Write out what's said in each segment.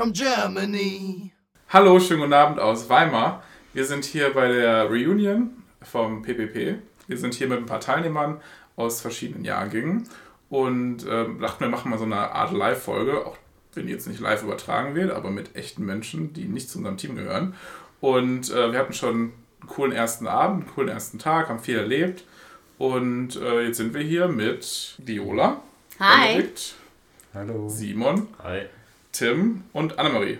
from Germany. Hallo, schönen guten Abend aus Weimar. Wir sind hier bei der Reunion vom PPP. Wir sind hier mit ein paar Teilnehmern aus verschiedenen Jahrgängen und ähm, dachten, wir machen mal so eine Art Live-Folge, auch wenn die jetzt nicht live übertragen wird, aber mit echten Menschen, die nicht zu unserem Team gehören. Und äh, wir hatten schon einen coolen ersten Abend, einen coolen ersten Tag, haben viel erlebt. Und äh, jetzt sind wir hier mit Viola, Hi. Benedikt, Hallo. Simon, Hi. Tim und Annemarie.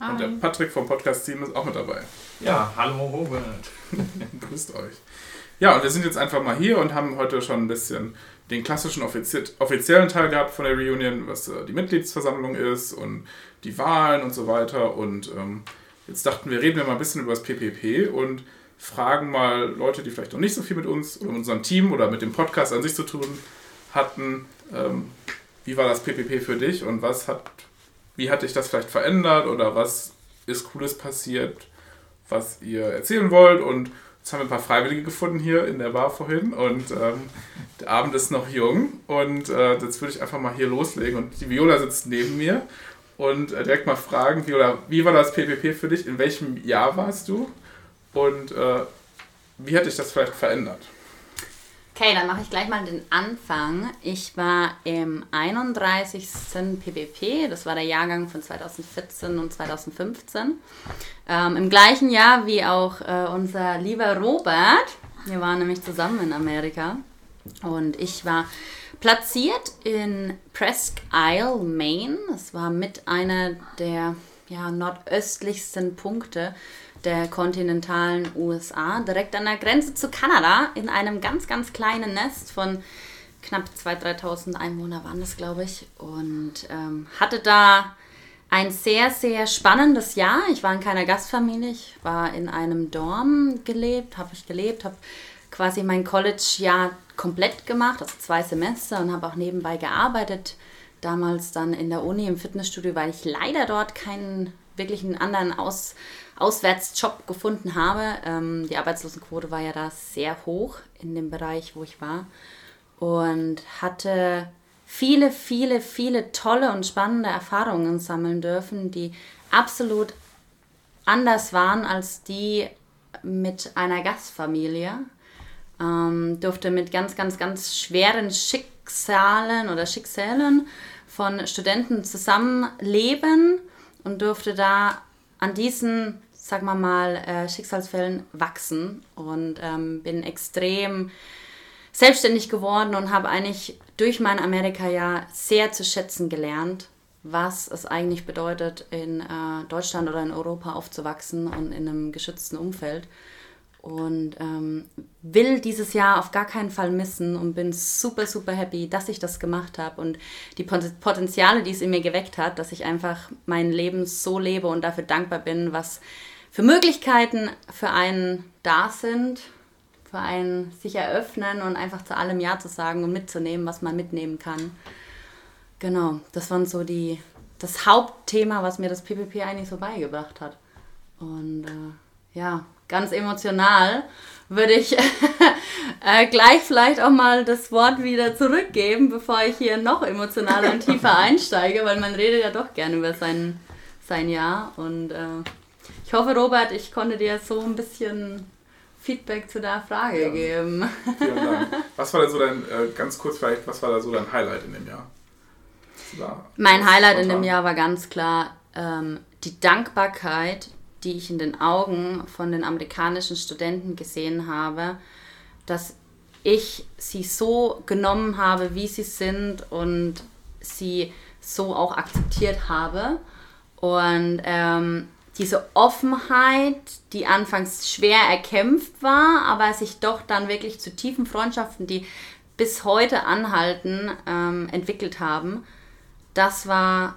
Hi. Und der Patrick vom Podcast-Team ist auch mit dabei. Ja, hallo Robert. Grüßt euch. Ja, und wir sind jetzt einfach mal hier und haben heute schon ein bisschen den klassischen offizie offiziellen Teil gehabt von der Reunion, was äh, die Mitgliedsversammlung ist und die Wahlen und so weiter. Und ähm, jetzt dachten wir, reden wir mal ein bisschen über das PPP und fragen mal Leute, die vielleicht noch nicht so viel mit uns oder mit unserem Team oder mit dem Podcast an sich zu tun hatten, ähm, wie war das PPP für dich und was hat, wie hat dich das vielleicht verändert oder was ist Cooles passiert, was ihr erzählen wollt und Jetzt haben wir ein paar Freiwillige gefunden hier in der Bar vorhin und ähm, der Abend ist noch jung und äh, jetzt würde ich einfach mal hier loslegen und die Viola sitzt neben mir und äh, direkt mal fragen, Viola, wie war das PPP für dich? In welchem Jahr warst du und äh, wie hat dich das vielleicht verändert? Okay, dann mache ich gleich mal den Anfang. Ich war im 31. PPP, das war der Jahrgang von 2014 und 2015. Ähm, Im gleichen Jahr wie auch äh, unser lieber Robert. Wir waren nämlich zusammen in Amerika. Und ich war platziert in Presque Isle, Maine. Das war mit einer der ja, nordöstlichsten Punkte der kontinentalen USA, direkt an der Grenze zu Kanada, in einem ganz, ganz kleinen Nest von knapp 2.000, 3.000 Einwohner waren das, glaube ich. Und ähm, hatte da ein sehr, sehr spannendes Jahr. Ich war in keiner Gastfamilie, ich war in einem Dorm gelebt, habe ich gelebt, habe quasi mein College-Jahr komplett gemacht, also zwei Semester und habe auch nebenbei gearbeitet. Damals dann in der Uni im Fitnessstudio, weil ich leider dort keinen wirklichen anderen Aus Auswärtsjob gefunden habe. Ähm, die Arbeitslosenquote war ja da sehr hoch in dem Bereich, wo ich war. Und hatte viele, viele, viele tolle und spannende Erfahrungen sammeln dürfen, die absolut anders waren als die mit einer Gastfamilie. Ähm, durfte mit ganz, ganz, ganz schweren Schicksalen oder Schicksalen von Studenten zusammenleben und durfte da an diesen, sagen wir mal, äh, Schicksalsfällen wachsen und ähm, bin extrem selbstständig geworden und habe eigentlich durch mein Amerika-Jahr sehr zu schätzen gelernt, was es eigentlich bedeutet, in äh, Deutschland oder in Europa aufzuwachsen und in einem geschützten Umfeld. Und ähm, will dieses Jahr auf gar keinen Fall missen und bin super, super happy, dass ich das gemacht habe und die Pot- Potenziale, die es in mir geweckt hat, dass ich einfach mein Leben so lebe und dafür dankbar bin, was für Möglichkeiten für einen da sind, für einen sich eröffnen und einfach zu allem Ja zu sagen und mitzunehmen, was man mitnehmen kann. Genau, das waren so die, das Hauptthema, was mir das PPP eigentlich so beigebracht hat. Und äh, ja, ganz emotional würde ich äh, gleich vielleicht auch mal das Wort wieder zurückgeben, bevor ich hier noch emotionaler und tiefer einsteige, weil man redet ja doch gerne über sein, sein Jahr. Und äh, ich hoffe, Robert, ich konnte dir so ein bisschen Feedback zu der Frage Ja. geben. Vielen Dank. Was war denn so dein, äh, ganz kurz vielleicht, was war da so dein Highlight in dem Jahr? Da, Mein Highlight in dem. Jahr war ganz klar ähm, die Dankbarkeit, die ich in den Augen von den amerikanischen Studenten gesehen habe, dass ich sie so genommen habe, wie sie sind und sie so auch akzeptiert habe. Und ähm, diese Offenheit, die anfangs schwer erkämpft war, aber sich doch dann wirklich zu tiefen Freundschaften, die bis heute anhalten, ähm, entwickelt haben, das war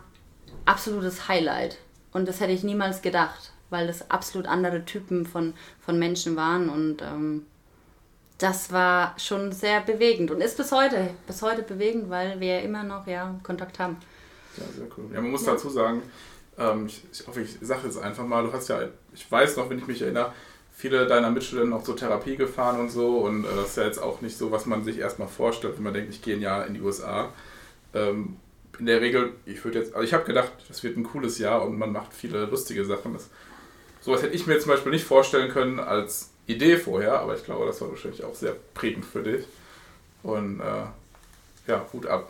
absolutes Highlight. Und das hätte ich niemals gedacht, weil das absolut andere Typen von, von Menschen waren. Und ähm, das war schon sehr bewegend und ist bis heute, bis heute bewegend, weil wir immer noch ja, Kontakt haben. Ja, sehr cool. Ja, man muss dazu sagen, ähm, ich, ich hoffe, ich sage jetzt einfach mal, du hast ja, ich weiß noch, wenn ich mich erinnere, viele deiner Mitschüler auch zur Therapie gefahren und so und äh, das ist ja jetzt auch nicht so, was man sich erstmal vorstellt, wenn man denkt, ich gehe ein Jahr in die USA. Ähm, in der Regel, ich würde jetzt, also ich habe gedacht, das wird ein cooles Jahr und man macht viele lustige Sachen. Das, sowas hätte ich mir zum Beispiel nicht vorstellen können als Idee vorher, aber ich glaube, das war wahrscheinlich auch sehr prägend für dich. Und äh, ja, Hut ab.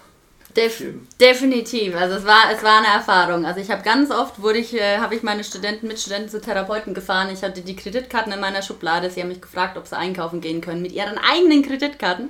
Def definitiv. Also es war, es war eine Erfahrung. Also ich habe ganz oft wurde ich, äh, habe ich meine Studenten mit Studenten zu Therapeuten gefahren. Ich hatte die Kreditkarten in meiner Schublade. Sie haben mich gefragt, ob sie einkaufen gehen können mit ihren eigenen Kreditkarten,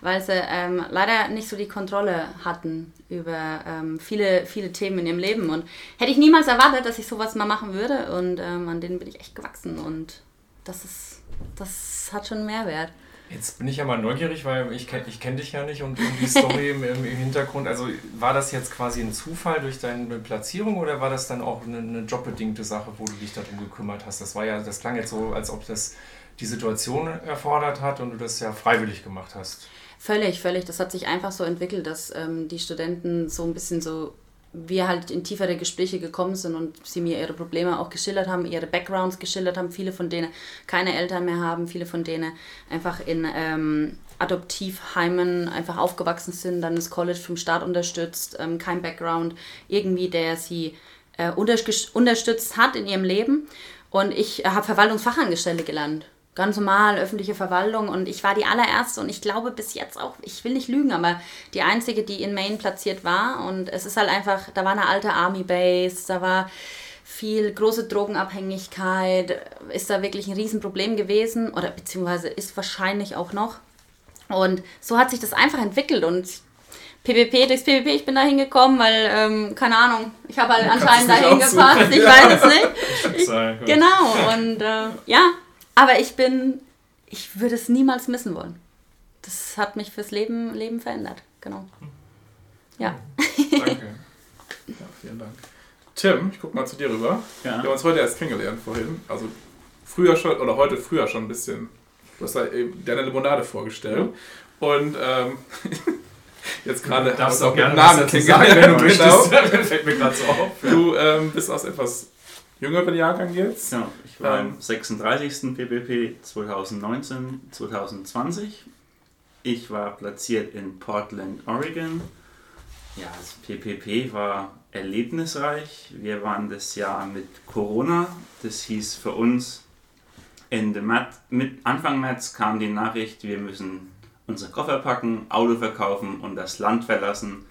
weil sie ähm, leider nicht so die Kontrolle hatten über ähm, viele, viele Themen in ihrem Leben. Und hätte ich niemals erwartet, dass ich sowas mal machen würde. Und ähm, an denen bin ich echt gewachsen. Und das ist, das hat schon Mehrwert. Jetzt bin ich ja mal neugierig, weil ich kenne ich kenn dich ja nicht und die Story im, im, Hintergrund. Also war das jetzt quasi ein Zufall durch deine Platzierung oder war das dann auch eine, eine jobbedingte Sache, wo du dich darum gekümmert hast? Das war ja, das klang jetzt so, als ob das die Situation erfordert hat und du das ja freiwillig gemacht hast. Völlig, völlig. Das hat sich einfach so entwickelt, dass ähm, die Studenten so ein bisschen so wir halt in tiefere Gespräche gekommen sind und sie mir ihre Probleme auch geschildert haben, ihre Backgrounds geschildert haben, viele von denen keine Eltern mehr haben, viele von denen einfach in ähm, Adoptivheimen einfach aufgewachsen sind, dann das College vom Staat unterstützt, ähm, kein Background irgendwie, der sie äh, unterstützt hat in ihrem Leben. Und ich äh, habe Verwaltungsfachangestellte gelernt ganz normal, öffentliche Verwaltung und ich war die allererste und ich glaube bis jetzt auch, ich will nicht lügen, aber die einzige, die in Maine platziert war und es ist halt einfach, da war eine alte Army Base, da war viel große Drogenabhängigkeit, ist da wirklich ein Riesenproblem gewesen oder beziehungsweise ist wahrscheinlich auch noch. Und so hat sich das einfach entwickelt und PPP durchs PPP, ich bin da hingekommen, weil, ähm, keine Ahnung, ich habe halt anscheinend dahin gepasst, ich weiß es nicht. Ich, genau, und äh, ja, aber ich bin, ich würde es niemals missen wollen. Das hat mich fürs Leben, Leben verändert. Genau. Ja. Danke. Ja, vielen Dank. Tim, ich guck mal zu dir rüber. Ja. Wir haben uns heute erst kennengelernt vorhin. Also früher schon, oder heute früher schon ein bisschen. Du hast da eben deine Limonade vorgestellt. Ja. Und ähm, jetzt gerade darfst du auch gerne Namen sagen, wenn du möchtest. Genau. Fällt mir gerade so auf. Du ähm, bist aus etwas jüngeren Jahrgang jetzt. Ja, ich war ähm, im 36. PPP 2019, 2020. Ich war platziert in Portland, Oregon. Ja, das PPP war erlebnisreich. Wir waren das Jahr mit Corona. Das hieß für uns, Ende März, mit Anfang März kam die Nachricht, wir müssen unsere Koffer packen, Auto verkaufen und das Land verlassen.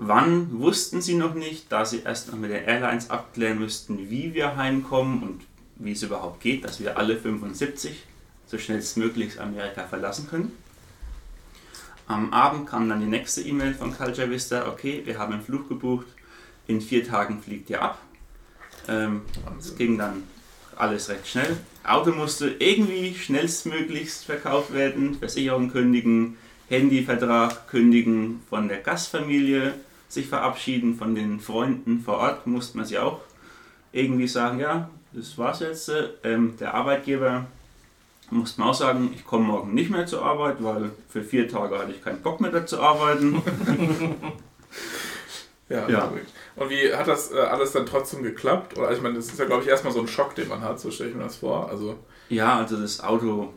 Wann wussten sie noch nicht, da sie erst noch mit den Airlines abklären müssten, wie wir heimkommen und wie es überhaupt geht, dass wir alle 75 so schnellstmöglich Amerika verlassen können. Am Abend kam dann die nächste E-Mail von Culture Vista, okay, wir haben einen Flug gebucht, in vier Tagen fliegt ihr ab. Ähm, es ging dann alles recht schnell. Auto musste irgendwie schnellstmöglichst verkauft werden, Versicherung kündigen, Handyvertrag kündigen von der Gastfamilie, sich verabschieden von den Freunden vor Ort, musste man sich auch irgendwie sagen, ja, das war's jetzt. Ähm, der Arbeitgeber musste man auch sagen, ich komme morgen nicht mehr zur Arbeit, weil für vier Tage hatte ich keinen Bock mehr da zu arbeiten. ja, ja. Und wie hat das äh, alles dann trotzdem geklappt? Oder ich meine, das ist ja glaube ich erstmal so ein Schock, den man hat, so stelle ich mir das vor. Also ja, also das Auto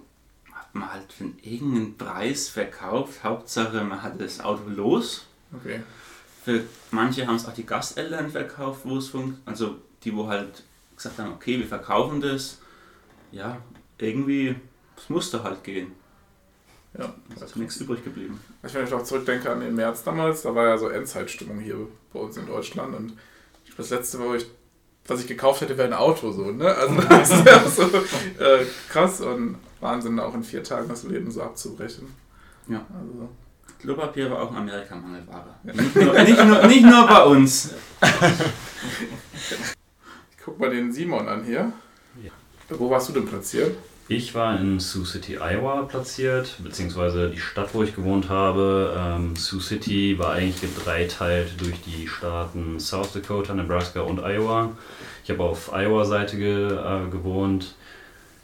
hat man halt für irgendeinen Preis verkauft. Hauptsache man hatte das Auto los. Okay. Für manche haben es auch die Gasteltern verkauft, wo es funktioniert. Also die, wo halt gesagt haben, okay, wir verkaufen das. Ja, irgendwie, es musste halt gehen. Ja, es ist nichts übrig geblieben. Ich, wenn ich auch zurückdenke an den März damals, da war ja so Endzeitstimmung hier bei uns in Deutschland und das letzte Mal, wo ich, was ich gekauft hätte, wäre ein Auto so, ne? Also das ist ja so äh, krass und Wahnsinn, auch in vier Tagen das Leben so abzubrechen. Ja. Also, Klopapier war auch in Amerika Mangelware. Nicht nur, nicht, nur, nicht nur bei uns. Ich guck mal den Simon an hier. Ja. Wo warst du denn platziert? Ich war in Sioux City, Iowa platziert, beziehungsweise die Stadt, wo ich gewohnt habe. Ähm, Sioux City war eigentlich gedreiteilt durch die Staaten South Dakota, Nebraska und Iowa. Ich habe auf Iowa-Seite ge äh, gewohnt.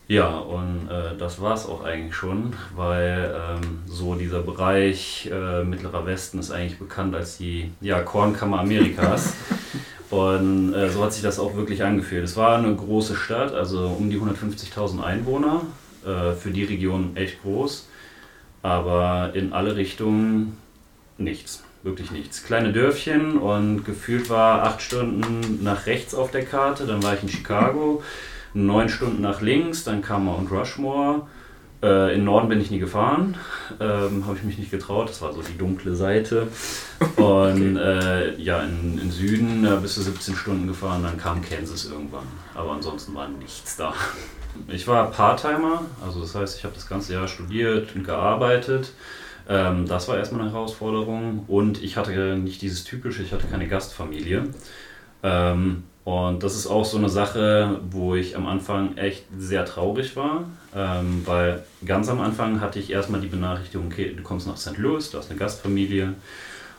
Ja, und äh, das war es auch eigentlich schon, weil ähm, so dieser Bereich äh, Mittlerer Westen ist eigentlich bekannt als die ja, Kornkammer Amerikas. und äh, so hat sich das auch wirklich angefühlt. Es war eine große Stadt, also um die 150.000 Einwohner, äh, für die Region echt groß, aber in alle Richtungen nichts. Wirklich nichts. Kleine Dörfchen und gefühlt war acht Stunden nach rechts auf der Karte, dann war ich in Chicago, neun Stunden nach links, dann kam Mount Rushmore. Äh, in Norden bin ich nie gefahren, ähm, habe ich mich nicht getraut, das war so die dunkle Seite. Und äh, ja, in, in Süden äh, bis zu 17 Stunden gefahren, dann kam Kansas irgendwann. Aber ansonsten war nichts da. Ich war Part-Timer, also das heißt, ich habe das ganze Jahr studiert und gearbeitet. Ähm, das war erstmal eine Herausforderung und ich hatte nicht dieses typische, ich hatte keine Gastfamilie. Ähm, und das ist auch so eine Sache, wo ich am Anfang echt sehr traurig war, ähm, weil ganz am Anfang hatte ich erstmal die Benachrichtigung, okay, du kommst nach St. Louis, du hast eine Gastfamilie.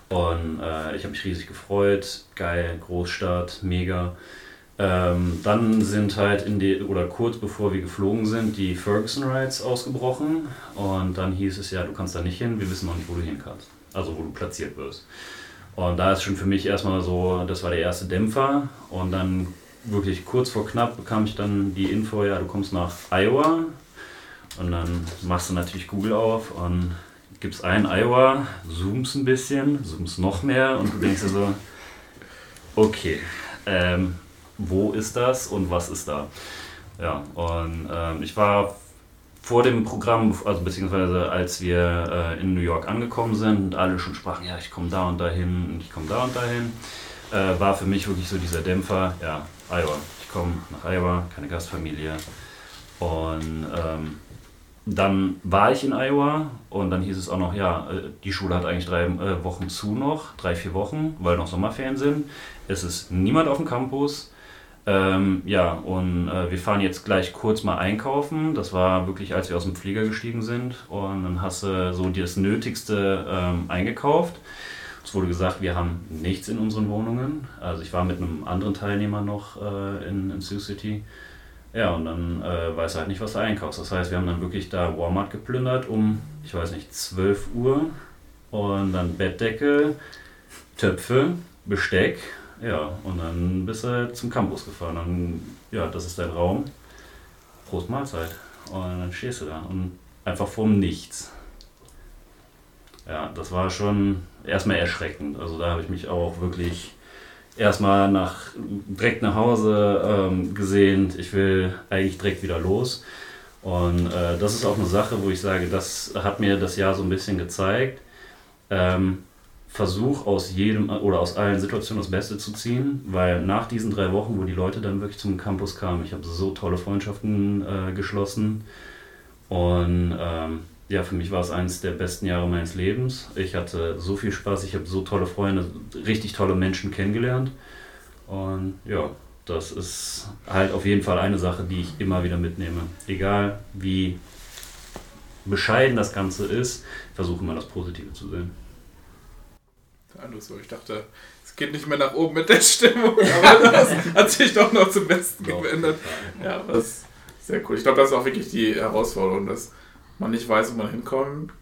Und äh, ich habe mich riesig gefreut, geil, Großstadt, mega. Ähm, dann sind halt in die, oder kurz bevor wir geflogen sind, die Ferguson Rides ausgebrochen. Und dann hieß es ja, du kannst da nicht hin, wir wissen noch nicht, wo du hin kannst. Also wo du platziert wirst. Und da ist schon für mich erstmal so, das war der erste Dämpfer. Und dann wirklich kurz vor knapp bekam ich dann die Info, ja, du kommst nach Iowa. Und dann machst du natürlich Google auf und gibst ein Iowa, zoomst ein bisschen, zoomst noch mehr und du denkst dir so, okay, ähm, wo ist das und was ist da. Ja, und ähm, ich war vor dem Programm, also beziehungsweise als wir äh, in New York angekommen sind und alle schon sprachen, ja, ich komme da und dahin und ich komme da und dahin, äh, war für mich wirklich so dieser Dämpfer, ja, Iowa, ich komme nach Iowa, keine Gastfamilie. Und ähm, dann war ich in Iowa und dann hieß es auch noch, ja, äh, die Schule hat eigentlich drei äh, Wochen zu noch, drei, vier Wochen, weil noch Sommerferien sind. Es ist niemand auf dem Campus. Ähm, ja, und äh, wir fahren jetzt gleich kurz mal einkaufen. Das war wirklich, als wir aus dem Flieger gestiegen sind. Und dann hast du so das Nötigste ähm, eingekauft. Es wurde gesagt, wir haben nichts in unseren Wohnungen. Also ich war mit einem anderen Teilnehmer noch äh, in, in Sioux City. Ja, und dann äh, weiß er halt nicht, was du einkaufst. Das heißt, wir haben dann wirklich da Walmart geplündert um, ich weiß nicht, 12 Uhr. Und dann Bettdecke, Töpfe, Besteck ja, und dann bist du halt zum Campus gefahren. Und ja, das ist dein Raum. Prost Mahlzeit. Und dann stehst du da und einfach vorm Nichts. Ja, das war schon erstmal erschreckend. Also da habe ich mich auch wirklich erstmal nach, direkt nach Hause ähm, gesehnt. Ich will eigentlich direkt wieder los. Und äh, das ist auch eine Sache, wo ich sage, das hat mir das Jahr so ein bisschen gezeigt. Ähm, versuch aus jedem oder aus allen Situationen das Beste zu ziehen, weil nach diesen drei Wochen, wo die Leute dann wirklich zum Campus kamen, ich habe so tolle Freundschaften äh, geschlossen und ähm, ja, für mich war es eines der besten Jahre meines Lebens. Ich hatte so viel Spaß, ich habe so tolle Freunde, richtig tolle Menschen kennengelernt und ja, das ist halt auf jeden Fall eine Sache, die ich immer wieder mitnehme. Egal wie bescheiden das Ganze ist, versuche immer das Positive zu sehen anderes so. Ich dachte, es geht nicht mehr nach oben mit der Stimmung, aber das hat sich doch noch zum Besten gewendet. Ja, das ist sehr cool. Ich glaube, das ist auch wirklich die Herausforderung, dass man nicht weiß, wo man hinkommt,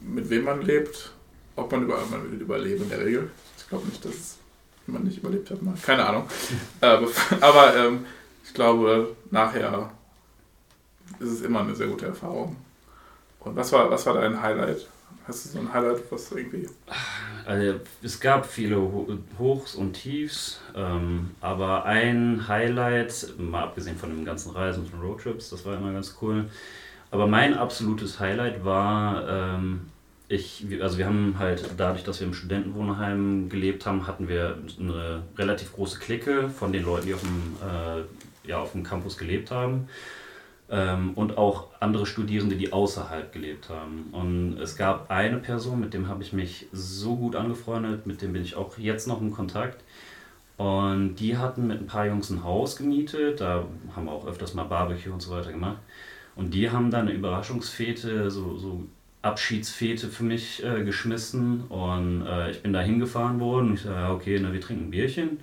mit wem man lebt, ob man, über, man will überleben in der Regel. Ich glaube nicht, dass man nicht überlebt hat. Mal. Keine Ahnung. aber, aber ähm, ich glaube, nachher ist es immer eine sehr gute Erfahrung. Und was war, was war dein Highlight Hast du so ein Highlight, was irgendwie. Also, es gab viele Hochs und Tiefs, ähm, aber ein Highlight, mal abgesehen von den ganzen Reisen und Roadtrips, das war immer ganz cool. Aber mein absolutes Highlight war, ähm, ich, also wir haben halt dadurch, dass wir im Studentenwohnheim gelebt haben, hatten wir eine relativ große Clique von den Leuten, die auf dem, äh, ja, auf dem Campus gelebt haben ähm, und auch andere Studierende, die außerhalb gelebt haben. Und es gab eine Person, mit dem habe ich mich so gut angefreundet, mit dem bin ich auch jetzt noch in Kontakt. Und die hatten mit ein paar Jungs ein Haus gemietet, da haben wir auch öfters mal Barbecue und so weiter gemacht. Und die haben dann eine Überraschungsfete, so, so Abschiedsfete für mich äh, geschmissen. Und äh, ich bin da hingefahren worden ich sage, okay, na, wir trinken ein Bierchen.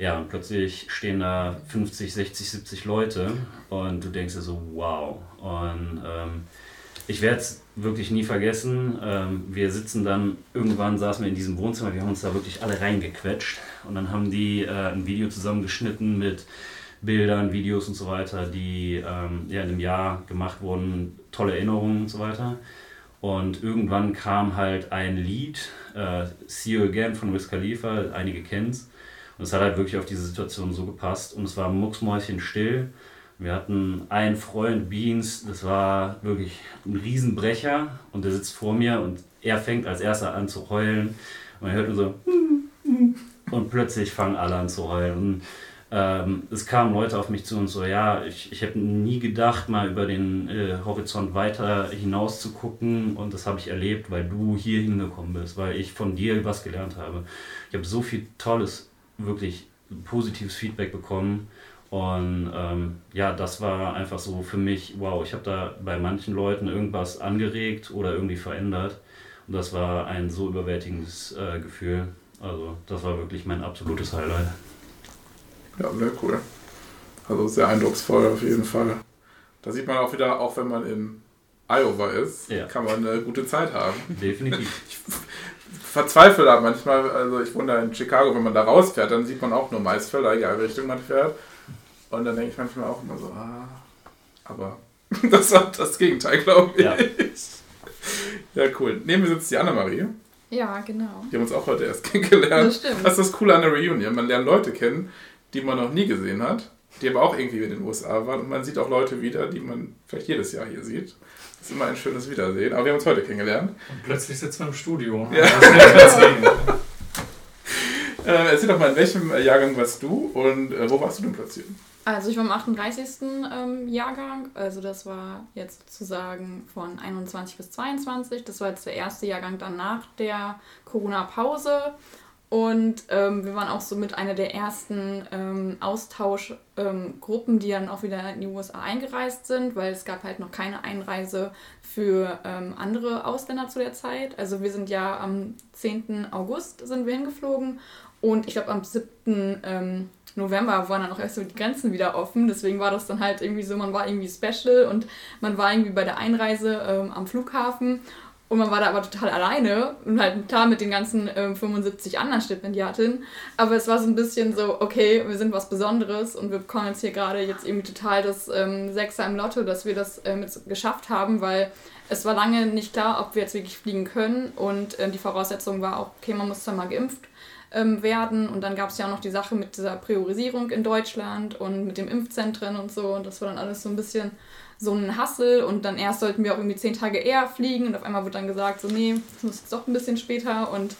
Ja, und plötzlich stehen da 50, 60, 70 Leute und du denkst dir so, wow. Und ähm, ich werde es wirklich nie vergessen. Ähm, wir sitzen dann, irgendwann saßen wir in diesem Wohnzimmer, wir haben uns da wirklich alle reingequetscht und dann haben die äh, ein Video zusammengeschnitten mit Bildern, Videos und so weiter, die ähm, ja, in einem Jahr gemacht wurden, tolle Erinnerungen und so weiter. Und irgendwann kam halt ein Lied, äh, See You Again von Wiz Khalifa, einige kennen es. Und es hat halt wirklich auf diese Situation so gepasst. Und es war mucksmäuschen still. Wir hatten einen Freund, Beans, das war wirklich ein Riesenbrecher. Und der sitzt vor mir und er fängt als erster an zu heulen. Und man hört nur so. Und plötzlich fangen alle an zu heulen. Und ähm, es kamen Leute auf mich zu und so, ja, ich, ich hätte nie gedacht, mal über den äh, Horizont weiter hinaus zu gucken und das habe ich erlebt, weil du hier hingekommen bist, weil ich von dir was gelernt habe. Ich habe so viel tolles, wirklich positives Feedback bekommen und ähm, ja, das war einfach so für mich, wow, ich habe da bei manchen Leuten irgendwas angeregt oder irgendwie verändert und das war ein so überwältigendes äh, Gefühl. Also das war wirklich mein absolutes Highlight. Ja, sehr cool. Also sehr eindrucksvoll auf jeden Fall. Da sieht man auch wieder, auch wenn man in Iowa ist, Ja. kann man eine gute Zeit haben. Definitiv. Ich verzweifle da manchmal, also ich wohne da in Chicago, wenn man da rausfährt, dann sieht man auch nur Maisfelder, egal welche Richtung man fährt. Und dann denke ich manchmal auch immer so, ah, aber das war das Gegenteil, glaube ich. Ja. Ja. cool. Neben mir sitzt die Annemarie. Ja, genau. Die haben uns auch heute erst kennengelernt. Das stimmt. Das ist das Coole an der Reunion. Man lernt Leute kennen, die man noch nie gesehen hat, die aber auch irgendwie in den USA waren. Und man sieht auch Leute wieder, die man vielleicht jedes Jahr hier sieht. Das ist immer ein schönes Wiedersehen. Aber wir haben uns heute kennengelernt. Und plötzlich sitzen wir im Studio. Ja. Das. Äh, erzähl doch mal, in welchem äh, Jahrgang warst du und äh, wo warst du denn platziert? Also ich war im 38. Ähm, Jahrgang, also das war jetzt sozusagen von 21 bis 22. Das war jetzt der erste Jahrgang dann nach der Corona-Pause. Und ähm, wir waren auch so mit einer der ersten ähm, Austauschgruppen, die dann auch wieder in die USA eingereist sind, weil es gab halt noch keine Einreise für ähm, andere Ausländer zu der Zeit. Also wir sind ja am 10. August sind wir hingeflogen und ich glaube am 7. Ähm, November waren dann auch erst so die Grenzen wieder offen. Deswegen war das dann halt irgendwie so, man war irgendwie special und man war irgendwie bei der Einreise ähm, am Flughafen und man war da aber total alleine und halt klar mit den ganzen ähm, 75 anderen Stipendiatinnen. Aber es war so ein bisschen so, okay, wir sind was Besonderes und wir bekommen jetzt hier gerade jetzt irgendwie total das ähm, Sechser im Lotto, dass wir das ähm, geschafft haben, weil es war lange nicht klar, ob wir jetzt wirklich fliegen können und äh, die Voraussetzung war auch, okay, man muss dann mal geimpft ähm, werden. Und dann gab es ja auch noch die Sache mit dieser Priorisierung in Deutschland und mit dem Impfzentren und so. Und das war dann alles so ein bisschen so ein Hassel. Und dann erst sollten wir auch irgendwie zehn Tage eher fliegen. Und auf einmal wurde dann gesagt, so nee, das muss jetzt doch ein bisschen später. Und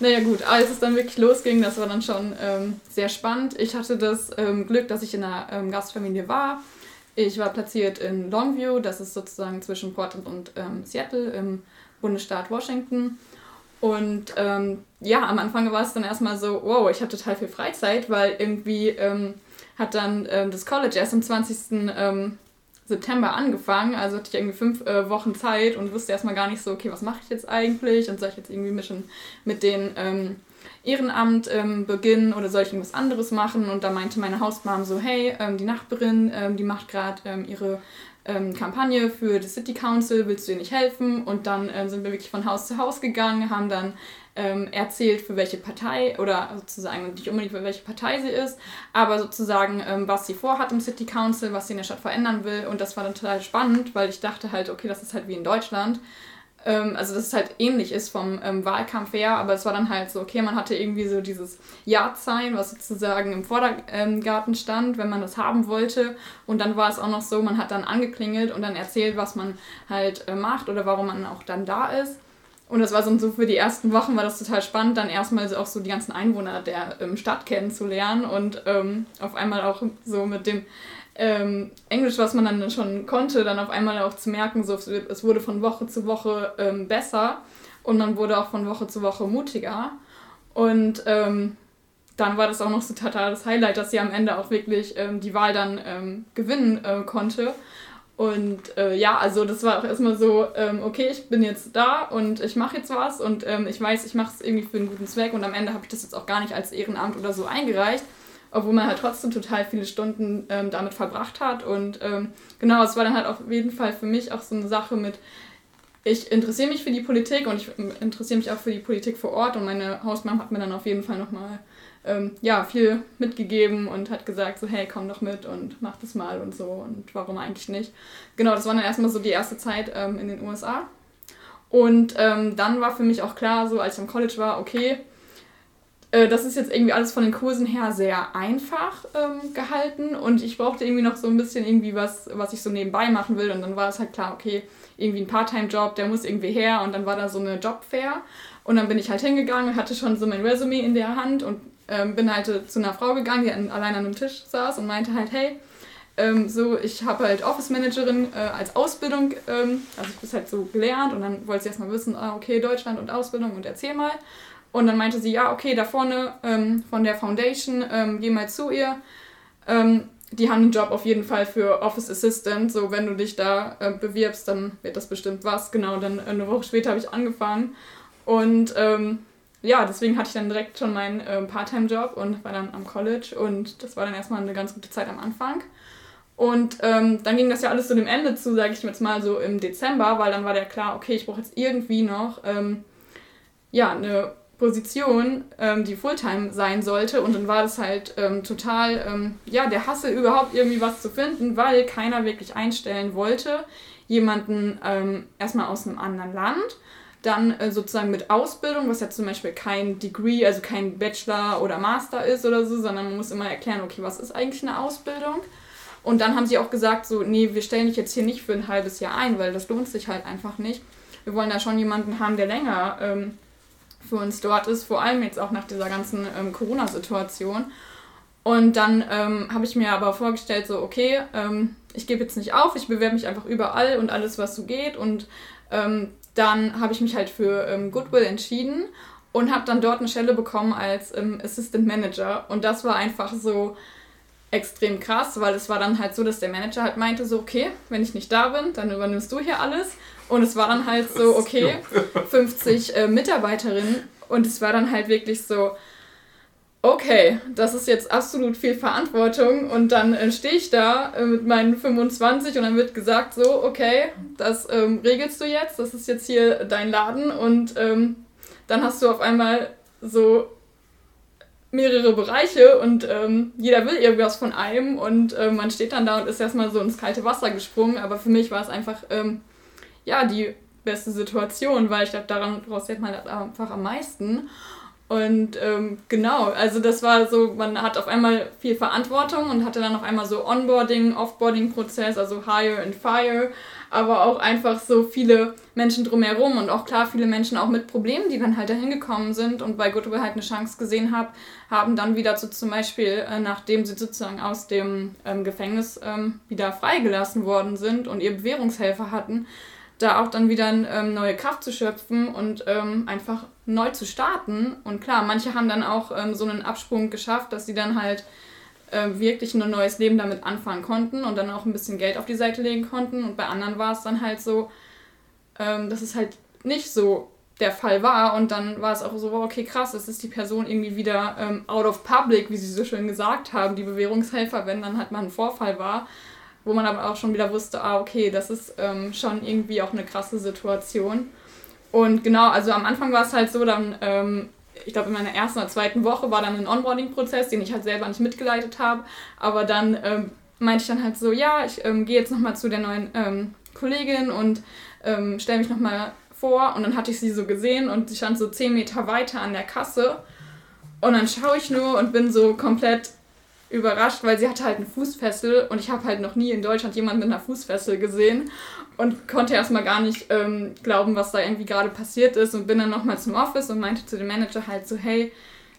naja gut, als es dann wirklich losging, das war dann schon ähm, sehr spannend. Ich hatte das ähm, Glück, dass ich in einer ähm, Gastfamilie war. Ich war platziert in Longview, das ist sozusagen zwischen Portland und ähm, Seattle im Bundesstaat Washington. Und ähm, ja, am Anfang war es dann erstmal so, wow, ich hatte total viel Freizeit, weil irgendwie ähm, hat dann das College erst am 20. September angefangen. Also hatte ich irgendwie fünf äh, Wochen Zeit und wusste erstmal gar nicht so, okay, was mache ich jetzt eigentlich? Und soll ich jetzt irgendwie schon mit den ähm, Ehrenamt ähm, beginnen oder soll ich irgendwas anderes machen? Und da meinte meine Hausmam so, hey, ähm, die Nachbarin, ähm, die macht gerade ähm, ihre ähm, Kampagne für das City Council, willst du ihr nicht helfen? Und dann ähm, sind wir wirklich von Haus zu Haus gegangen, haben dann ähm, erzählt, für welche Partei oder sozusagen nicht unbedingt für welche Partei sie ist, aber sozusagen, ähm, was sie vorhat im City Council, was sie in der Stadt verändern will. Und das war dann total spannend, weil ich dachte halt, okay, das ist halt wie in Deutschland. Ähm, also, dass es halt ähnlich ist vom ähm, Wahlkampf her, aber es war dann halt so, okay, man hatte irgendwie so dieses Ja-Zeichen, was sozusagen im Vordergarten stand, wenn man das haben wollte. Und dann war es auch noch so, man hat dann angeklingelt und dann erzählt, was man halt äh, macht oder warum man auch dann da ist. Und das war so, für die ersten Wochen war das total spannend, dann erstmal auch so die ganzen Einwohner der ähm, Stadt kennenzulernen und ähm, auf einmal auch so mit dem ähm, Englisch, was man dann schon konnte, dann auf einmal auch zu merken, so es wurde von Woche zu Woche ähm, besser und man wurde auch von Woche zu Woche mutiger. Und ähm, dann war das auch noch so total das Highlight, dass sie am Ende auch wirklich ähm, die Wahl dann gewinnen äh, konnte. Und äh, ja, also das war auch erstmal so, ähm, okay, ich bin jetzt da und ich mache jetzt was und ähm, ich weiß, ich mache es irgendwie für einen guten Zweck und am Ende habe ich das jetzt auch gar nicht als Ehrenamt oder so eingereicht, obwohl man halt trotzdem total viele Stunden ähm, damit verbracht hat. Und ähm, genau, es war dann halt auf jeden Fall für mich auch so eine Sache mit, ich interessiere mich für die Politik und ich interessiere mich auch für die Politik vor Ort und meine Hausmam hat mir dann auf jeden Fall nochmal ähm, ja, viel mitgegeben und hat gesagt so, hey, komm doch mit und mach das mal und so und warum eigentlich nicht. Genau, das war dann erstmal so die erste Zeit ähm, in den USA. Und ähm, dann war für mich auch klar, so als ich am College war, okay, äh, das ist jetzt irgendwie alles von den Kursen her sehr einfach ähm, gehalten und ich brauchte irgendwie noch so ein bisschen irgendwie was, was ich so nebenbei machen will. Und dann war es halt klar, okay, irgendwie ein Part-Time-Job, der muss irgendwie her und dann war da so eine Jobfair. Und dann bin ich halt hingegangen und hatte schon so mein Resume in der Hand und ähm, bin halt zu einer Frau gegangen, die allein an einem Tisch saß und meinte halt, hey, ähm, so, ich habe halt Office Managerin äh, als Ausbildung, ähm, also ich bin halt so gelernt und dann wollte sie erstmal wissen, ah, okay, Deutschland und Ausbildung und erzähl mal. Und dann meinte sie, ja, okay, da vorne ähm, von der Foundation, ähm, geh mal zu ihr. Ähm, die haben einen Job auf jeden Fall für Office Assistant. So, wenn du dich da äh, bewirbst, dann wird das bestimmt was. Genau, dann äh, eine Woche später habe ich angefangen. Und ähm, ja, deswegen hatte ich dann direkt schon meinen ähm, Part-Time-Job und war dann am College. Und das war dann erstmal eine ganz gute Zeit am Anfang. Und ähm, dann ging das ja alles zu dem Ende zu, sage ich jetzt mal so im Dezember, weil dann war der klar, okay, ich brauche jetzt irgendwie noch ähm, ja, eine Position, ähm, die Fulltime sein sollte. Und dann war das halt ähm, total, ähm, ja, der Hassel überhaupt irgendwie was zu finden, weil keiner wirklich einstellen wollte. Jemanden ähm, erstmal aus einem anderen Land, dann äh, sozusagen mit Ausbildung, was ja zum Beispiel kein Degree, also kein Bachelor oder Master ist oder so, sondern man muss immer erklären, okay, was ist eigentlich eine Ausbildung? Und dann haben sie auch gesagt, so, nee, wir stellen dich jetzt hier nicht für ein halbes Jahr ein, weil das lohnt sich halt einfach nicht. Wir wollen da schon jemanden haben, der länger ähm, für uns dort ist, vor allem jetzt auch nach dieser ganzen ähm, Corona-Situation. Und dann ähm, habe ich mir aber vorgestellt, so, okay, ähm, ich gebe jetzt nicht auf, ich bewerbe mich einfach überall und alles, was so geht. Und ähm, dann habe ich mich halt für ähm, Goodwill entschieden und habe dann dort eine Stelle bekommen als ähm, Assistant Manager. Und das war einfach so extrem krass, weil es war dann halt so, dass der Manager halt meinte, so, okay, wenn ich nicht da bin, dann übernimmst du hier alles. Und es war dann halt so, okay, 50 äh, Mitarbeiterinnen. Und es war dann halt wirklich so, okay, das ist jetzt absolut viel Verantwortung. Und dann äh, stehe ich da äh, mit meinen 25 und dann wird gesagt, so, okay, das ähm, regelst du jetzt, das ist jetzt hier dein Laden. Und ähm, dann hast du auf einmal so mehrere Bereiche und ähm, jeder will irgendwas von einem und äh, man steht dann da und ist erstmal so ins kalte Wasser gesprungen. Aber für mich war es einfach ähm, ja, die beste Situation, weil ich glaube, daran rauszieht man einfach am meisten. Und ähm, genau, also das war so, man hat auf einmal viel Verantwortung und hatte dann auf einmal so Onboarding, Offboarding-Prozess, also Hire and Fire, aber auch einfach so viele Menschen drumherum und auch klar viele Menschen auch mit Problemen, die dann halt dahin gekommen sind und bei Goodwill halt eine Chance gesehen hab, haben dann wieder so zum Beispiel, äh, nachdem sie sozusagen aus dem ähm, Gefängnis ähm, wieder freigelassen worden sind und ihr Bewährungshelfer hatten, da auch dann wieder ähm, neue Kraft zu schöpfen und ähm, einfach neu zu starten. Und klar, manche haben dann auch ähm, so einen Absprung geschafft, dass sie dann halt äh, wirklich ein neues Leben damit anfangen konnten und dann auch ein bisschen Geld auf die Seite legen konnten. Und bei anderen war es dann halt so, ähm, dass es halt nicht so der Fall war. Und dann war es auch so, okay, krass, es ist die Person irgendwie wieder ähm, out of public, wie sie so schön gesagt haben, die Bewährungshelfer, wenn dann halt mal ein Vorfall war wo man aber auch schon wieder wusste, ah, okay, das ist ähm, schon irgendwie auch eine krasse Situation. Und genau, also am Anfang war es halt so, dann, ähm, ich glaube, in meiner ersten oder zweiten Woche war dann ein Onboarding-Prozess, den ich halt selber nicht mitgeleitet habe. Aber dann ähm, meinte ich dann halt so, ja, ich ähm, gehe jetzt nochmal zu der neuen ähm, Kollegin und ähm, stelle mich nochmal vor. Und dann hatte ich sie so gesehen und sie stand so zehn Meter weiter an der Kasse. Und dann schaue ich nur und bin so komplett überrascht, weil sie hatte halt einen Fußfessel und ich habe halt noch nie in Deutschland jemanden mit einer Fußfessel gesehen und konnte erstmal gar nicht ähm, glauben, was da irgendwie gerade passiert ist und bin dann nochmal zum Office und meinte zu dem Manager halt so, hey,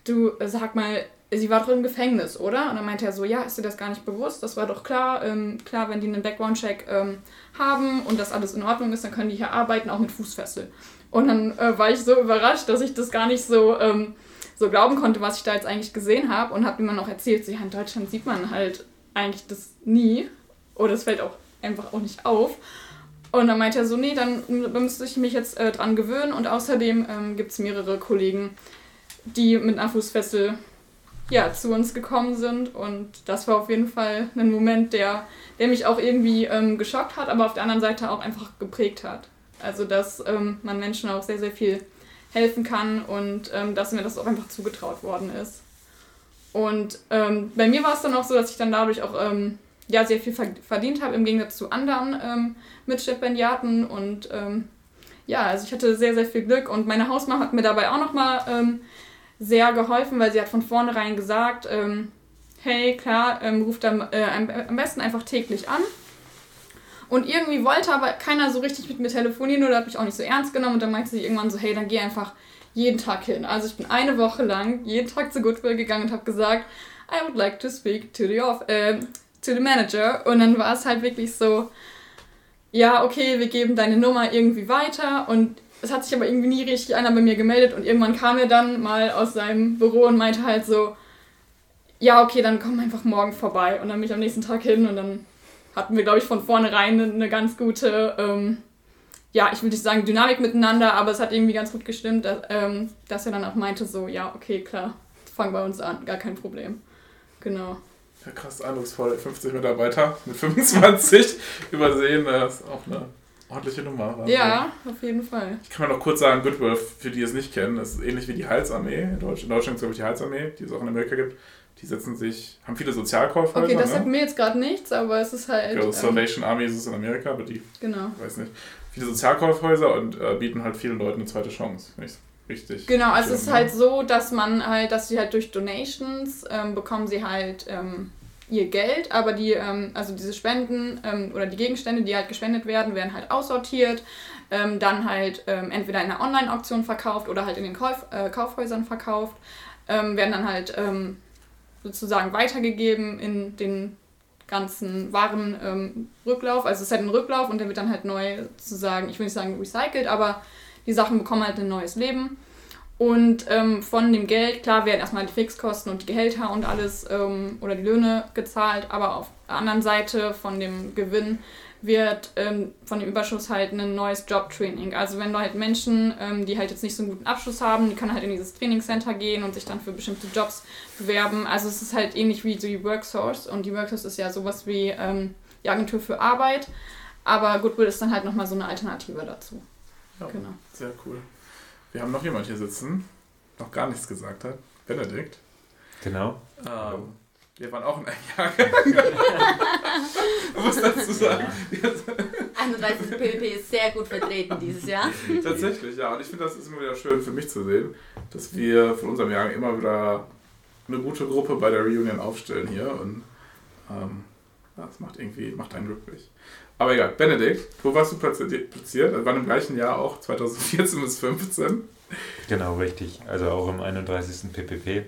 du sag mal, sie war doch im Gefängnis, oder? Und dann meinte er so, ja, ist dir das gar nicht bewusst? Das war doch klar. Ähm, klar, wenn die einen Background-Check ähm, haben und das alles in Ordnung ist, dann können die hier arbeiten, auch mit Fußfessel. Und dann äh, war ich so überrascht, dass ich das gar nicht so ähm, so glauben konnte, was ich da jetzt eigentlich gesehen habe und habe dann auch erzählt, so, ja, in Deutschland sieht man halt eigentlich das nie oder es fällt auch einfach auch nicht auf. Und dann meinte er so, nee, dann müsste ich mich jetzt äh, dran gewöhnen und außerdem ähm, gibt es mehrere Kollegen, die mit einer Fußfessel ja, zu uns gekommen sind und das war auf jeden Fall ein Moment, der, der mich auch irgendwie ähm, geschockt hat, aber auf der anderen Seite auch einfach geprägt hat. Also, dass ähm, man Menschen auch sehr, sehr viel helfen kann und ähm, dass mir das auch einfach zugetraut worden ist. Und ähm, bei mir war es dann auch so, dass ich dann dadurch auch ähm, ja, sehr viel verdient habe im Gegensatz zu anderen ähm, Mitstipendiaten und ähm, ja, also ich hatte sehr, sehr viel Glück und meine Hausmama hat mir dabei auch nochmal ähm, sehr geholfen, weil sie hat von vornherein gesagt, ähm, hey, klar, ähm, ruft am, äh, am besten einfach täglich an. Und irgendwie wollte aber keiner so richtig mit mir telefonieren oder hat mich auch nicht so ernst genommen. Und dann meinte sie irgendwann so, hey, dann geh einfach jeden Tag hin. Also ich bin eine Woche lang jeden Tag zu Goodwill gegangen und habe gesagt, I would like to speak to the, off äh, to the manager. Und dann war es halt wirklich so, ja, okay, wir geben deine Nummer irgendwie weiter. Und es hat sich aber irgendwie nie richtig einer bei mir gemeldet. Und irgendwann kam er dann mal aus seinem Büro und meinte halt so, ja, okay, dann komm einfach morgen vorbei. Und dann bin ich am nächsten Tag hin und dann hatten wir, glaube ich, von vornherein eine, eine ganz gute, ähm, ja, ich will nicht sagen Dynamik miteinander, aber es hat irgendwie ganz gut gestimmt, dass, ähm, dass er dann auch meinte, so, ja, okay, klar, fang bei uns an, gar kein Problem. Genau. Ja, krass eindrucksvoll. 50 Mitarbeiter mit 25 übersehen, das ist auch eine ordentliche Nummer. Also, ja, auf jeden Fall. Ich kann mal noch kurz sagen, Goodwill, für die es nicht kennen, das ist ähnlich wie die Heilsarmee. In Deutschland, in Deutschland glaube ich die Heilsarmee, die es auch in Amerika gibt. Die setzen sich, haben viele Sozialkaufhäuser. Okay, das ne? sagt mir jetzt gerade nichts, aber es ist halt. Ja, Salvation ähm, Army ist es in Amerika, aber die. Genau. weiß nicht. Viele Sozialkaufhäuser und äh, bieten halt vielen Leuten eine zweite Chance. Ich richtig. Genau, also es ist halt so, dass man halt, dass sie halt durch Donations ähm, bekommen sie halt ähm, ihr Geld, aber die, ähm, also diese Spenden ähm, oder die Gegenstände, die halt gespendet werden, werden halt aussortiert, dann halt entweder in einer Online-Auktion verkauft oder halt in den Kauf, äh, Kaufhäusern verkauft, werden dann halt sozusagen weitergegeben in den ganzen Warenrücklauf. also es ist halt ein Rücklauf und der wird dann halt neu sozusagen, ich will nicht sagen recycelt, aber die Sachen bekommen halt ein neues Leben. Und ähm, von dem Geld, klar, werden erstmal die Fixkosten und die Gehälter und alles ähm, oder die Löhne gezahlt, aber auf der anderen Seite von dem Gewinn wird ähm, von dem Überschuss halt ein neues Jobtraining. Also wenn du halt Menschen, ähm, die halt jetzt nicht so einen guten Abschluss haben, die können halt in dieses Trainingscenter gehen und sich dann für bestimmte Jobs bewerben. Also es ist halt ähnlich wie so die Worksource und die Worksource ist ja sowas wie ähm, die Agentur für Arbeit, aber Goodwill ist dann halt nochmal so eine Alternative dazu. Ja, genau. Sehr cool. Wir haben noch jemand hier sitzen, noch gar nichts gesagt hat. Benedikt. Genau. Ähm, wir waren auch in einem Jahrgang. Man muss dazu sagen. 31. PvP ist sehr gut vertreten dieses Jahr. Tatsächlich, ja. Und ich finde, das ist immer wieder schön für mich zu sehen, dass wir von unserem Jahrgang immer wieder eine gute Gruppe bei der Reunion aufstellen hier. Und ähm, das macht irgendwie, macht einen glücklich. Aber egal, Benedikt, wo warst du platziert? Das war im gleichen Jahr auch, 2014 bis 2015. Genau, richtig. Also auch im 31. PPP.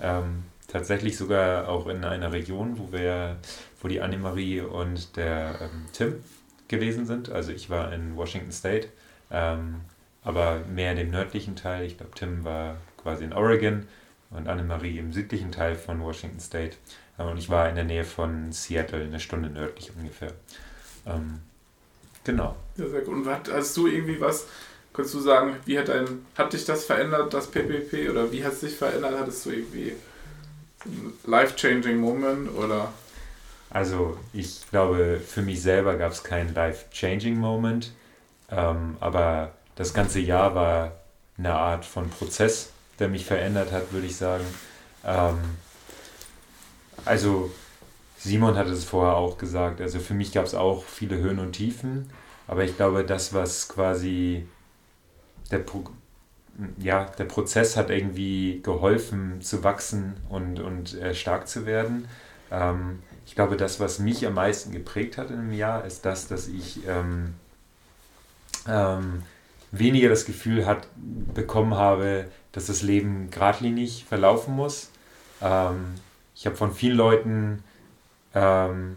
Ähm, tatsächlich sogar auch in einer Region, wo wir, wo die Annemarie und der ähm, Tim gewesen sind. Also ich war in Washington State, ähm, aber mehr in dem nördlichen Teil. Ich glaube, Tim war quasi in Oregon und Annemarie im südlichen Teil von Washington State. Äh, und ich war in der Nähe von Seattle, eine Stunde nördlich ungefähr. Ähm, genau. Ja, sehr gut. Und hast du irgendwie was, kannst du sagen, wie hat dein, hat dich das verändert, das PPP, oder wie hat es dich verändert? Hattest du irgendwie life-changing Moment, oder? Also, ich glaube, für mich selber gab es keinen life-changing Moment, ähm, aber das ganze Jahr war eine Art von Prozess, der mich verändert hat, würde ich sagen. Ähm, also Simon hatte es vorher auch gesagt. Also für mich gab es auch viele Höhen und Tiefen, aber ich glaube, das, was quasi der, Pro ja, der Prozess hat irgendwie geholfen zu wachsen und, und äh, stark zu werden. Ähm, ich glaube, das, was mich am meisten geprägt hat in einem Jahr, ist das, dass ich ähm, ähm, weniger das Gefühl hat, bekommen habe, dass das Leben geradlinig verlaufen muss. Ähm, ich habe von vielen Leuten ähm,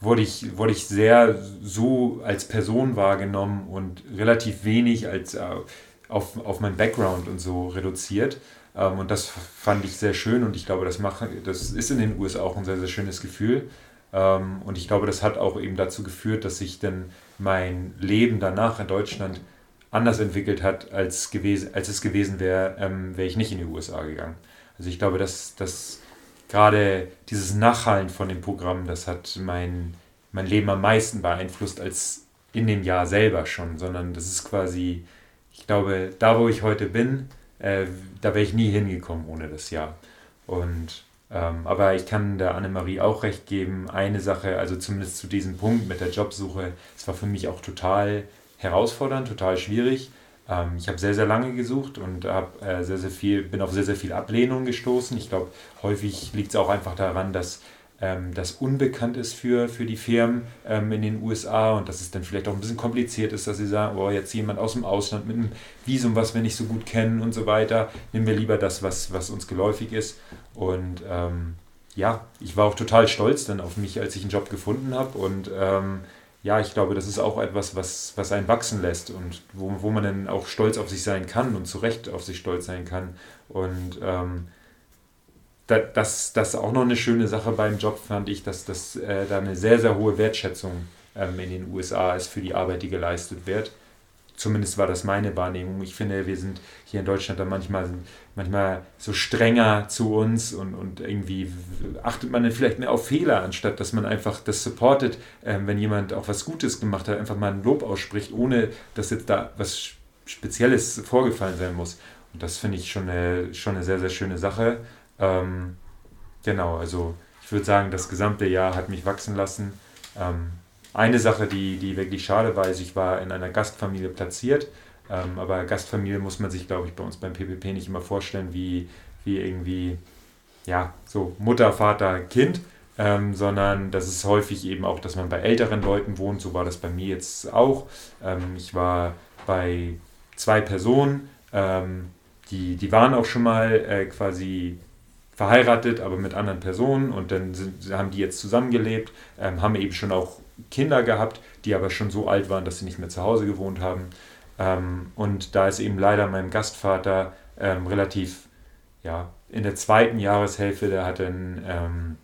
wurde, ich, wurde ich sehr so als Person wahrgenommen und relativ wenig als äh, auf, auf mein Background und so reduziert. Ähm, und das fand ich sehr schön und ich glaube, das, macht, das ist in den USA auch ein sehr, sehr schönes Gefühl. Ähm, und ich glaube, das hat auch eben dazu geführt, dass sich dann mein Leben danach in Deutschland anders entwickelt hat, als, gewesen, als es gewesen wäre, ähm, wäre ich nicht in die USA gegangen. Also ich glaube, dass das gerade dieses Nachhallen von dem Programm, das hat mein, mein Leben am meisten beeinflusst als in dem Jahr selber schon, sondern das ist quasi, ich glaube, da wo ich heute bin, äh, da wäre ich nie hingekommen ohne das Jahr. Und ähm, aber ich kann der Annemarie auch recht geben, eine Sache, also zumindest zu diesem Punkt mit der Jobsuche, es war für mich auch total herausfordernd, total schwierig. Ähm, ich habe sehr, sehr lange gesucht und hab, äh, sehr, sehr viel, bin auf sehr, sehr viel Ablehnung gestoßen. Ich glaube, häufig liegt es auch einfach daran, dass ähm, das unbekannt ist für, für die Firmen ähm, in den USA und dass es dann vielleicht auch ein bisschen kompliziert ist, dass sie sagen, oh, jetzt jemand aus dem Ausland mit einem Visum, was wir nicht so gut kennen und so weiter, nehmen wir lieber das, was, was uns geläufig ist. Und ähm, ja, ich war auch total stolz dann auf mich, als ich einen Job gefunden habe und ähm, ja, ich glaube, das ist auch etwas, was, was einen wachsen lässt und wo, wo man dann auch stolz auf sich sein kann und zu Recht auf sich stolz sein kann. Und ähm, das, das auch noch eine schöne Sache beim Job, fand ich, dass das äh, da eine sehr, sehr hohe Wertschätzung ähm, in den USA ist für die Arbeit, die geleistet wird. Zumindest war das meine Wahrnehmung. Ich finde, wir sind hier in Deutschland da manchmal, manchmal so strenger zu uns und, und irgendwie achtet man dann vielleicht mehr auf Fehler, anstatt dass man einfach das supportet, ähm, wenn jemand auch was Gutes gemacht hat, einfach mal ein Lob ausspricht, ohne dass jetzt da was Spezielles vorgefallen sein muss. Und das finde ich schon eine, schon eine sehr, sehr schöne Sache. Ähm, genau, also ich würde sagen, das gesamte Jahr hat mich wachsen lassen. Ähm, eine Sache, die, die wirklich schade war, ist, ich war in einer Gastfamilie platziert. Ähm, aber Gastfamilie muss man sich, glaube ich, bei uns beim PPP nicht immer vorstellen, wie, wie irgendwie, ja, so Mutter, Vater, Kind. Ähm, sondern das ist häufig eben auch, dass man bei älteren Leuten wohnt. So war das bei mir jetzt auch. Ähm, ich war bei zwei Personen, ähm, die, die waren auch schon mal äh, quasi verheiratet, aber mit anderen Personen und dann sind, haben die jetzt zusammengelebt, ähm, haben eben schon auch Kinder gehabt, die aber schon so alt waren, dass sie nicht mehr zu Hause gewohnt haben. Ähm, und da ist eben leider mein Gastvater ähm, relativ, ja, in der zweiten Jahreshälfte, der hatte einen ähm,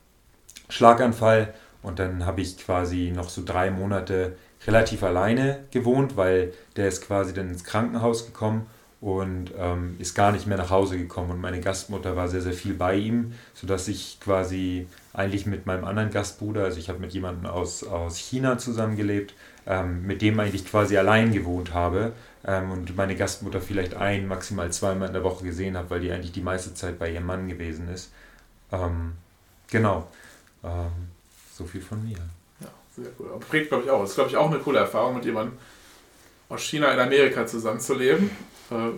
Schlaganfall und dann habe ich quasi noch so drei Monate relativ alleine gewohnt, weil der ist quasi dann ins Krankenhaus gekommen und ähm, ist gar nicht mehr nach Hause gekommen. Und meine Gastmutter war sehr, sehr viel bei ihm, sodass ich quasi eigentlich mit meinem anderen Gastbruder, also ich habe mit jemandem aus, aus China zusammengelebt, ähm, mit dem eigentlich quasi allein gewohnt habe ähm, und meine Gastmutter vielleicht ein, maximal zweimal in der Woche gesehen habe, weil die eigentlich die meiste Zeit bei ihrem Mann gewesen ist. Ähm, genau. Ähm, so viel von mir. Ja, sehr cool. Und prägt, glaube ich, auch. Das ist, glaube ich, auch eine coole Erfahrung, mit jemandem aus China in Amerika zusammenzuleben. Äh,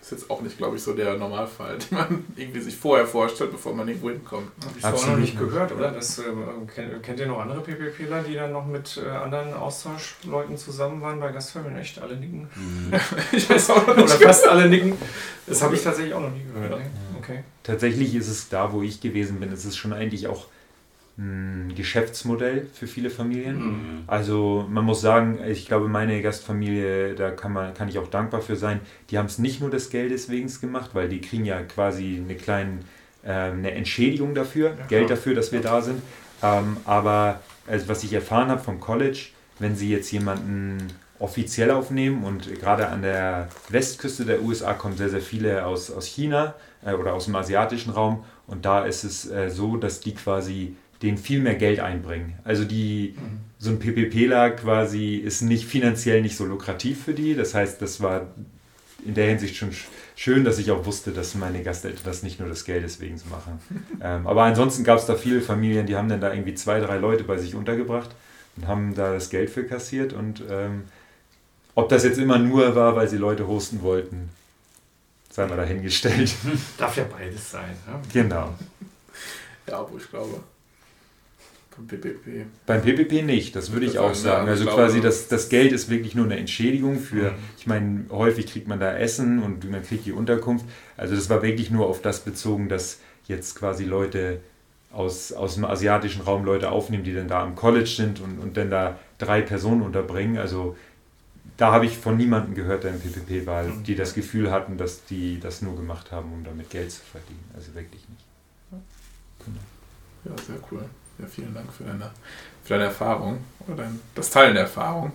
ist jetzt auch nicht, glaube ich, so der Normalfall, den man irgendwie sich vorher vorstellt, bevor man irgendwo hinkommt. Habe ich vorher noch nicht gehört, oder? Das, äh, kennt, kennt, ihr noch andere PPPler, die dann noch mit äh, anderen Austauschleuten zusammen waren bei Gastfamilien? Echt alle nicken? Mhm. ich weiß auch noch nicht. Oder fast alle nicken. Das habe ich tatsächlich auch noch nie gehört. Ja. Okay. Tatsächlich ist es da, wo ich gewesen bin, ist es schon eigentlich auch ein Geschäftsmodell für viele Familien. Mhm. Also man muss sagen, ich glaube, meine Gastfamilie, da kann, man, kann ich auch dankbar für sein, die haben es nicht nur des Geldes wegen gemacht, weil die kriegen ja quasi eine kleine äh, eine Entschädigung dafür, ja, Geld dafür, dass wir da sind. Ähm, aber also was ich erfahren habe vom College, wenn sie jetzt jemanden offiziell aufnehmen und gerade an der Westküste der USA kommen sehr, sehr viele aus, aus China äh, oder aus dem asiatischen Raum und da ist es äh, so, dass die quasi denen viel mehr Geld einbringen. Also die, mhm. so ein PPPler quasi ist nicht finanziell nicht so lukrativ für die. Das heißt, das war in der Hinsicht schon schön, dass ich auch wusste, dass meine Gasteltern das nicht nur des Geldes wegen machen. ähm, aber ansonsten gab es da viele Familien, die haben dann da irgendwie zwei, drei Leute bei sich untergebracht und haben da das Geld für kassiert. Und ähm, ob das jetzt immer nur war, weil sie Leute hosten wollten, sei mal dahingestellt. Darf ja beides sein. Ne? Genau. Ja, wo ich glaube. Beim PPP. Beim PPP nicht, das würde ich auch sagen. Also quasi das, das Geld ist wirklich nur eine Entschädigung für, mhm. ich meine, häufig kriegt man da Essen und man kriegt die Unterkunft. Also das war wirklich nur auf das bezogen, dass jetzt quasi Leute aus, aus dem asiatischen Raum Leute aufnehmen, die dann da am College sind und, und dann da drei Personen unterbringen. Also da habe ich von niemandem gehört, der im PPP war, mhm. die das Gefühl hatten, dass die das nur gemacht haben, um damit Geld zu verdienen. Also wirklich nicht. Genau. Ja, sehr cool. Ja, vielen Dank für deine, für deine Erfahrung oder dein, das Teilen der Erfahrung.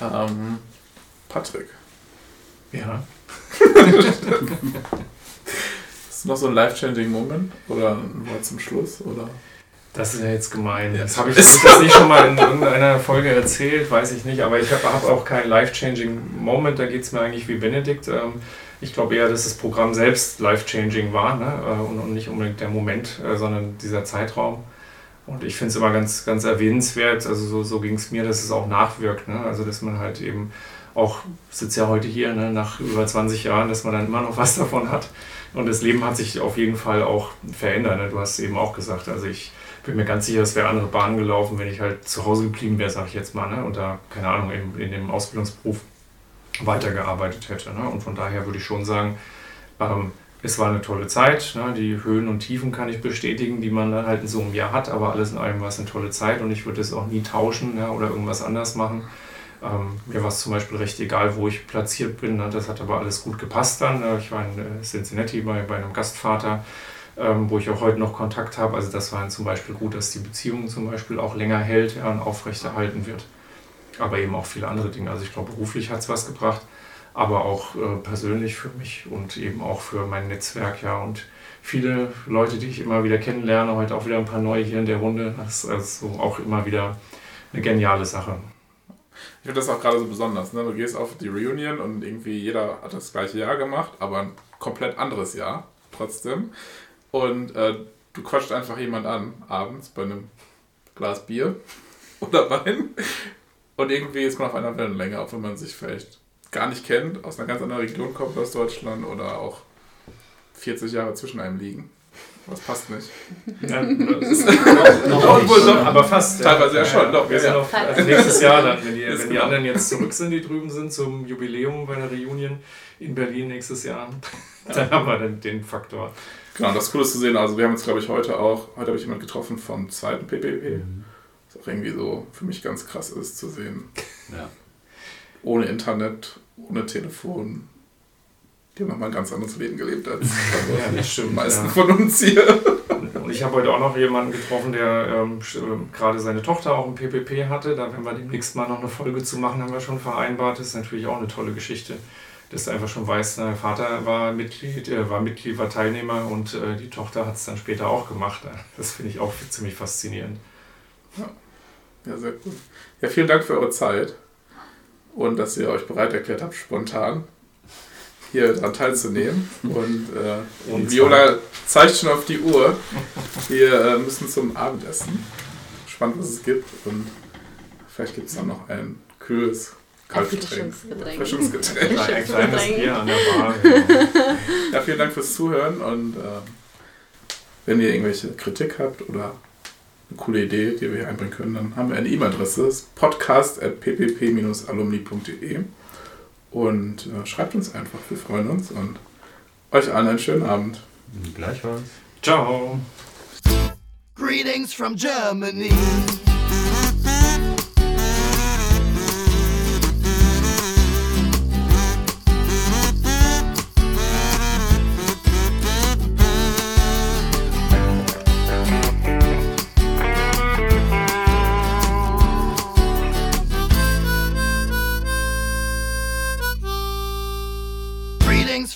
Ähm, Patrick. Ja. Ist noch so ein life-changing Moment oder ein Wort zum Schluss? Oder? Das ist ja jetzt gemein. Das habe ich, hab ich das nicht schon mal in irgendeiner Folge erzählt, weiß ich nicht. Aber ich habe hab auch keinen life-changing Moment. Da geht es mir eigentlich wie Benedikt. Ähm, ich glaube eher, dass das Programm selbst life-changing war ne? Äh, und nicht unbedingt der Moment, äh, sondern dieser Zeitraum. Und ich finde es immer ganz, ganz erwähnenswert, also so, so ging es mir, dass es auch nachwirkt. Ne? Also dass man halt eben auch, sitze ja heute hier ne, nach über 20 Jahren, dass man dann immer noch was davon hat. Und das Leben hat sich auf jeden Fall auch verändert. Ne? Du hast eben auch gesagt. Also ich bin mir ganz sicher, es wäre andere Bahnen gelaufen, wenn ich halt zu Hause geblieben wäre, sage ich jetzt mal. Ne? Und da, keine Ahnung, in, in dem Ausbildungsberuf weitergearbeitet hätte. Ne? Und von daher würde ich schon sagen, ähm, es war eine tolle Zeit. Ne? Die Höhen und Tiefen kann ich bestätigen, die man dann halt in so einem Jahr hat, aber alles in allem war es eine tolle Zeit und ich würde es auch nie tauschen ne? oder irgendwas anders machen. Ähm, mir war es zum Beispiel recht egal, wo ich platziert bin. Ne? Das hat aber alles gut gepasst dann. Ne? Ich war in äh, Cincinnati bei, bei einem Gastvater, ähm, wo ich auch heute noch Kontakt habe. Also das war zum Beispiel gut, dass die Beziehung zum Beispiel auch länger hält ja, und aufrechterhalten wird. Aber eben auch viele andere Dinge. Also ich glaube, beruflich hat es was gebracht aber auch äh, persönlich für mich und eben auch für mein Netzwerk, ja. Und viele Leute, die ich immer wieder kennenlerne, heute auch wieder ein paar neue hier in der Runde. Das ist also auch immer wieder eine geniale Sache. Ich finde das auch gerade so besonders. Ne? Du gehst auf die Reunion und irgendwie jeder hat das gleiche Jahr gemacht, aber ein komplett anderes Jahr trotzdem. Und äh, du quatscht einfach jemand an, abends bei einem Glas Bier oder Wein. Und irgendwie ist man auf einer Wellenlänge, auch wenn man sich vielleicht gar nicht kennt, aus einer ganz anderen Region kommt aus Deutschland oder auch 40 Jahre zwischen einem liegen. Was passt nicht. Ja, das ist noch, noch, noch, aber fast. Teilweise ja, ja schon. Doch, ja, Noch, also nächstes Jahr dann, wenn die, wenn die genau. anderen jetzt zurück sind, die drüben sind, zum Jubiläum bei der Reunion in Berlin nächstes Jahr, dann haben wir dann den Faktor. Genau, das ist cool zu sehen. Also wir haben jetzt, glaube ich, heute auch, heute habe ich jemanden getroffen vom zweiten PPP. Mhm. Was auch irgendwie so für mich ganz krass ist zu sehen. Ja ohne Internet, ohne Telefon. Die haben nochmal ein ganz anderes Leben gelebt als ja, das stimmt, die meisten ja. von uns hier. Und ich habe heute auch noch jemanden getroffen, der ähm, ähm gerade seine Tochter auch im PPP hatte. Da werden wir demnächst mal noch eine Folge zu machen, haben wir schon vereinbart. Das ist natürlich auch eine tolle Geschichte, dass du einfach schon weißt, der Vater war Mitglied, äh, war Mitglied, war Teilnehmer und äh, die Tochter hat es dann später auch gemacht. Das finde ich auch ziemlich faszinierend. Ja. ja, sehr gut. Ja, vielen Dank für eure Zeit und dass ihr euch bereit erklärt habt, spontan hier daran teilzunehmen. Und, äh, und Viola zeigt schon auf die Uhr. Wir äh, müssen zum Abendessen. Spannend, was es gibt. Und vielleicht gibt es dann noch ein kühles Kaltgetränk. Erfrischungsgetränk. Ein kleines Bier an der Bar. Ja, vielen Dank fürs Zuhören. Und äh, wenn ihr irgendwelche Kritik habt oder eine coole Idee, die wir hier einbringen können, dann haben wir eine E-Mail-Adresse, podcast.ppp-alumni.de und äh, schreibt uns einfach, wir freuen uns und euch allen einen schönen Abend. Gleichfalls. Ciao. Greetings from Germany.